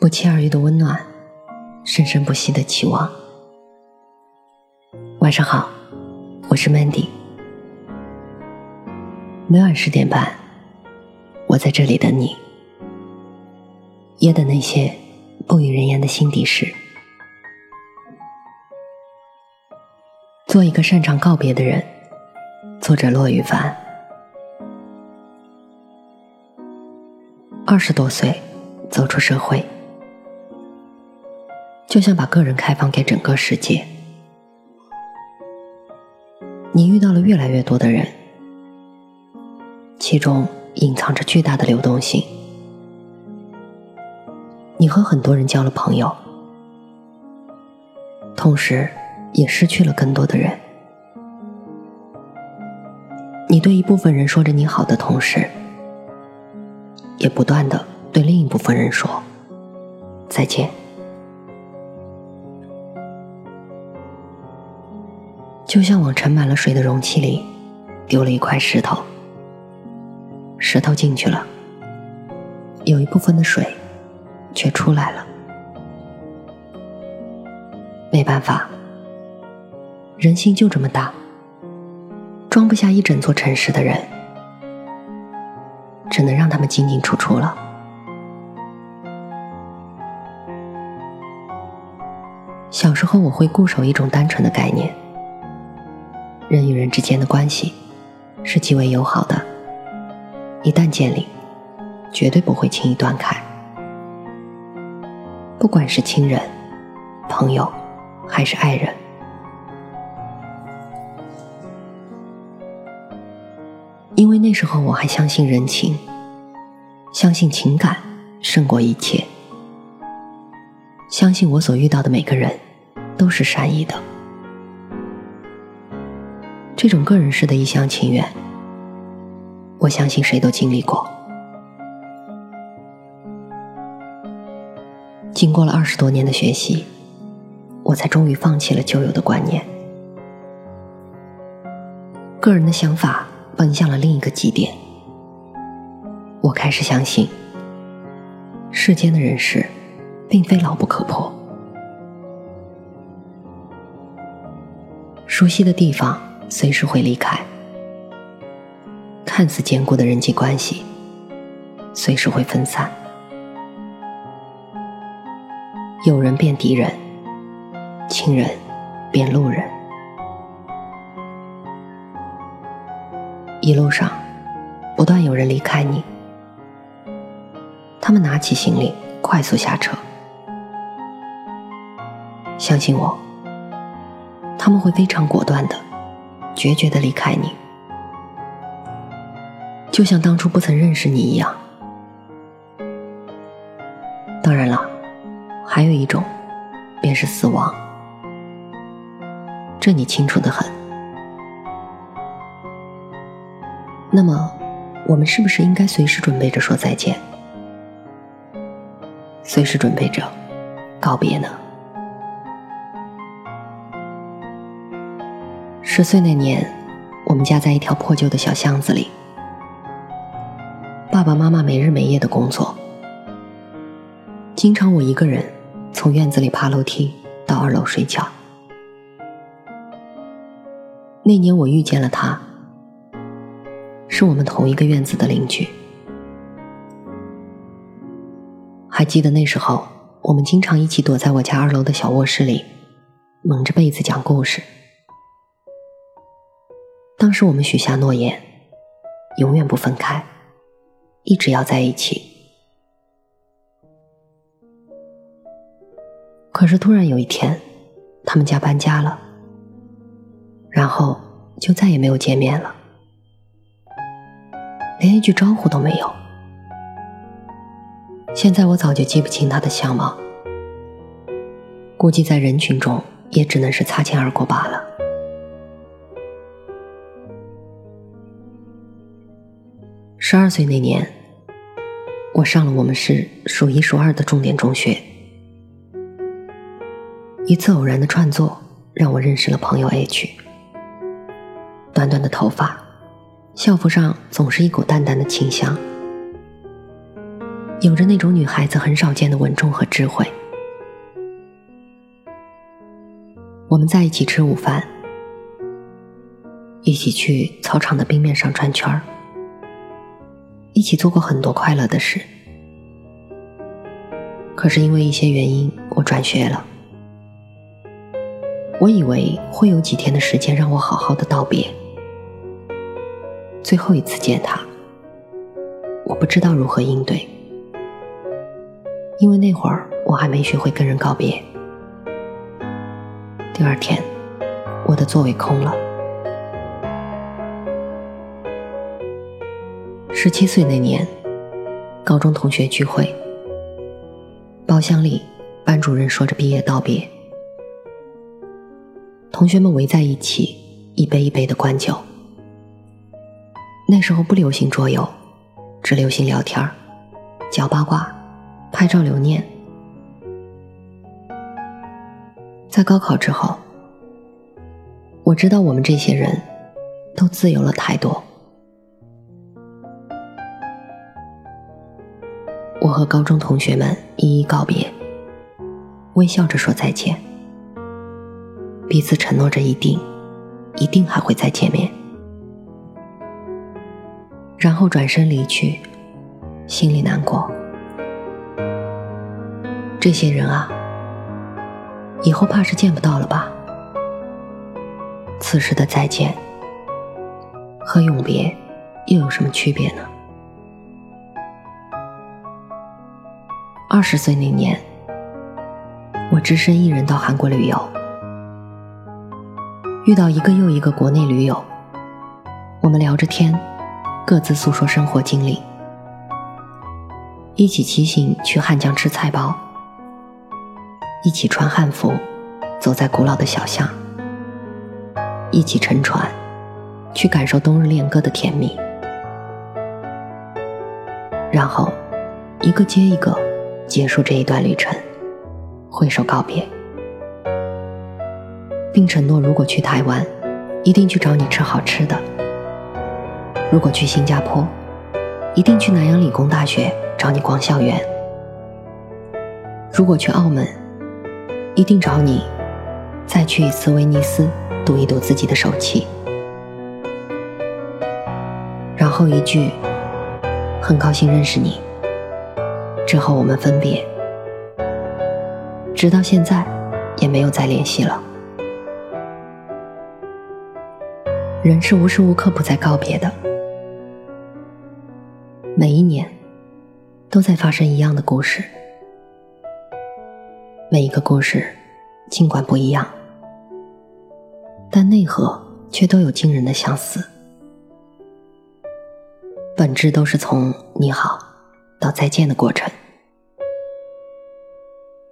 不期而遇的温暖，生生不息的期望。晚上好，我是 Mandy。每晚十点半，我在这里等你，也等那些不语人言的心底事。做一个擅长告别的人。作者：骆羽凡。二十多岁，走出社会。就像把个人开放给整个世界，你遇到了越来越多的人，其中隐藏着巨大的流动性。你和很多人交了朋友，同时也失去了更多的人。你对一部分人说着你好的同时，也不断的对另一部分人说再见。就像往盛满了水的容器里丢了一块石头，石头进去了，有一部分的水却出来了。没办法，人心就这么大，装不下一整座城市的人，只能让他们进进出出了。小时候，我会固守一种单纯的概念。人与人之间的关系是极为友好的，一旦建立，绝对不会轻易断开。不管是亲人、朋友，还是爱人，因为那时候我还相信人情，相信情感胜过一切，相信我所遇到的每个人都是善意的。这种个人式的一厢情愿，我相信谁都经历过。经过了二十多年的学习，我才终于放弃了旧有的观念。个人的想法奔向了另一个极点，我开始相信，世间的人事，并非牢不可破。熟悉的地方。随时会离开，看似坚固的人际关系，随时会分散。友人变敌人，亲人变路人。一路上，不断有人离开你，他们拿起行李，快速下车。相信我，他们会非常果断的。决绝的离开你，就像当初不曾认识你一样。当然了，还有一种，便是死亡。这你清楚的很。那么，我们是不是应该随时准备着说再见，随时准备着告别呢？十岁那年，我们家在一条破旧的小巷子里。爸爸妈妈没日没夜的工作，经常我一个人从院子里爬楼梯到二楼睡觉。那年我遇见了他，是我们同一个院子的邻居。还记得那时候，我们经常一起躲在我家二楼的小卧室里，蒙着被子讲故事。当时我们许下诺言，永远不分开，一直要在一起。可是突然有一天，他们家搬家了，然后就再也没有见面了，连一句招呼都没有。现在我早就记不清他的相貌，估计在人群中也只能是擦肩而过罢了。十二岁那年，我上了我们市数一数二的重点中学。一次偶然的串座，让我认识了朋友 H。短短的头发，校服上总是一股淡淡的清香。有着那种女孩子很少见的稳重和智慧。我们在一起吃午饭，一起去操场的冰面上转圈儿，一起做过很多快乐的事。可是因为一些原因，我转学了。我以为会有几天的时间让我好好的道别。最后一次见他，我不知道如何应对，因为那会儿我还没学会跟人告别。第二天，我的座位空了。十七岁那年，高中同学聚会，包厢里班主任说着毕业道别。同学们围在一起，一杯一杯的灌酒。那时候不流行桌游，只流行聊天儿、讲八卦、拍照留念。在高考之后，我知道我们这些人都自由了太多。我和高中同学们一一告别，微笑着说再见。彼此承诺着，一定，一定还会再见面，然后转身离去，心里难过。这些人啊，以后怕是见不到了吧？此时的再见和永别又有什么区别呢？二十岁那年，我只身一人到韩国旅游。遇到一个又一个国内驴友，我们聊着天，各自诉说生活经历，一起骑行去汉江吃菜包，一起穿汉服走在古老的小巷，一起乘船去感受冬日恋歌的甜蜜，然后一个接一个结束这一段旅程，挥手告别。并承诺，如果去台湾，一定去找你吃好吃的；如果去新加坡，一定去南洋理工大学找你逛校园；如果去澳门，一定找你再去一次威尼斯，赌一赌自己的手气。然后一句“很高兴认识你”，之后我们分别，直到现在也没有再联系了。人是无时无刻不在告别的，每一年都在发生一样的故事，每一个故事尽管不一样，但内核却都有惊人的相似，本质都是从你好到再见的过程，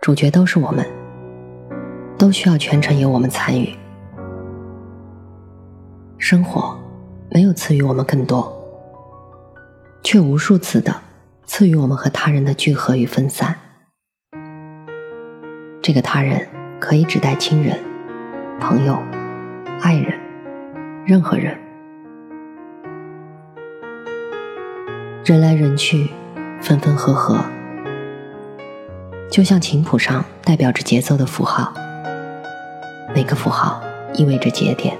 主角都是我们，都需要全程由我们参与。生活没有赐予我们更多，却无数次的赐予我们和他人的聚合与分散。这个他人可以指代亲人、朋友、爱人，任何人。人来人去，分分合合，就像琴谱上代表着节奏的符号，每个符号意味着节点。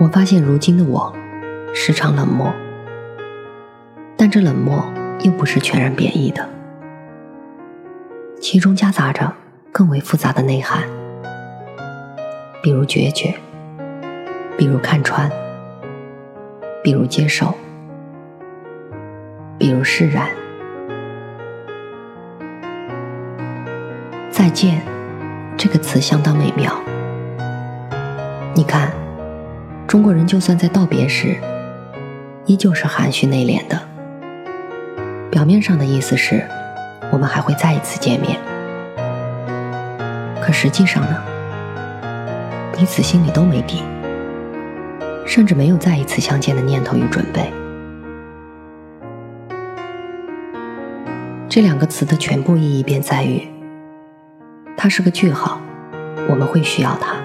我发现如今的我，时常冷漠，但这冷漠又不是全然贬义的，其中夹杂着更为复杂的内涵，比如决绝，比如看穿，比如接受，比如释然。再见，这个词相当美妙，你看。中国人就算在道别时，依旧是含蓄内敛的。表面上的意思是，我们还会再一次见面。可实际上呢，彼此心里都没底，甚至没有再一次相见的念头与准备。这两个词的全部意义便在于，它是个句号，我们会需要它。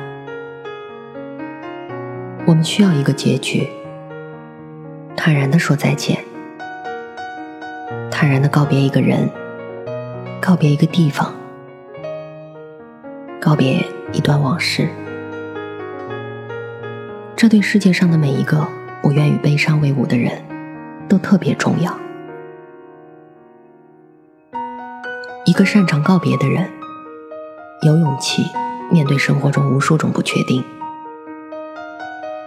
我们需要一个结局，坦然的说再见，坦然的告别一个人，告别一个地方，告别一段往事。这对世界上的每一个不愿与悲伤为伍的人，都特别重要。一个擅长告别的人，有勇气面对生活中无数种不确定，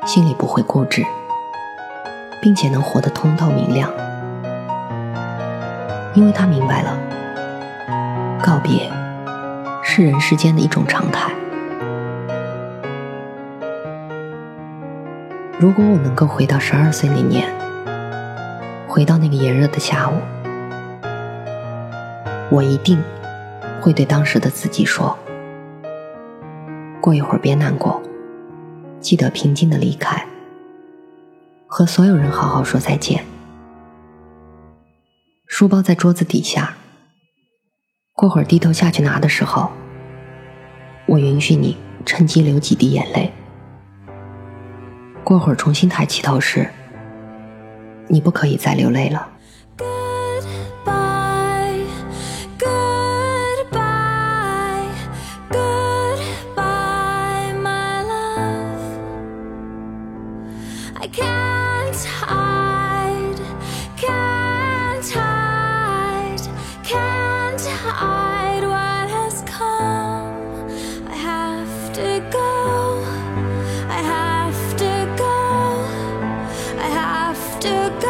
心里不会固执，并且能活得通透明亮，因为他明白了，告别是人世间的一种常态。如果我能够回到十二岁那年，回到那个炎热的下午。我一定会对当时的自己说：“过一会儿别难过，记得平静的离开，和所有人好好说再见。书包在桌子底下，过会儿低头下去拿的时候，我允许你趁机流几滴眼泪。过会儿重新抬起头时，你不可以再流泪了。sugar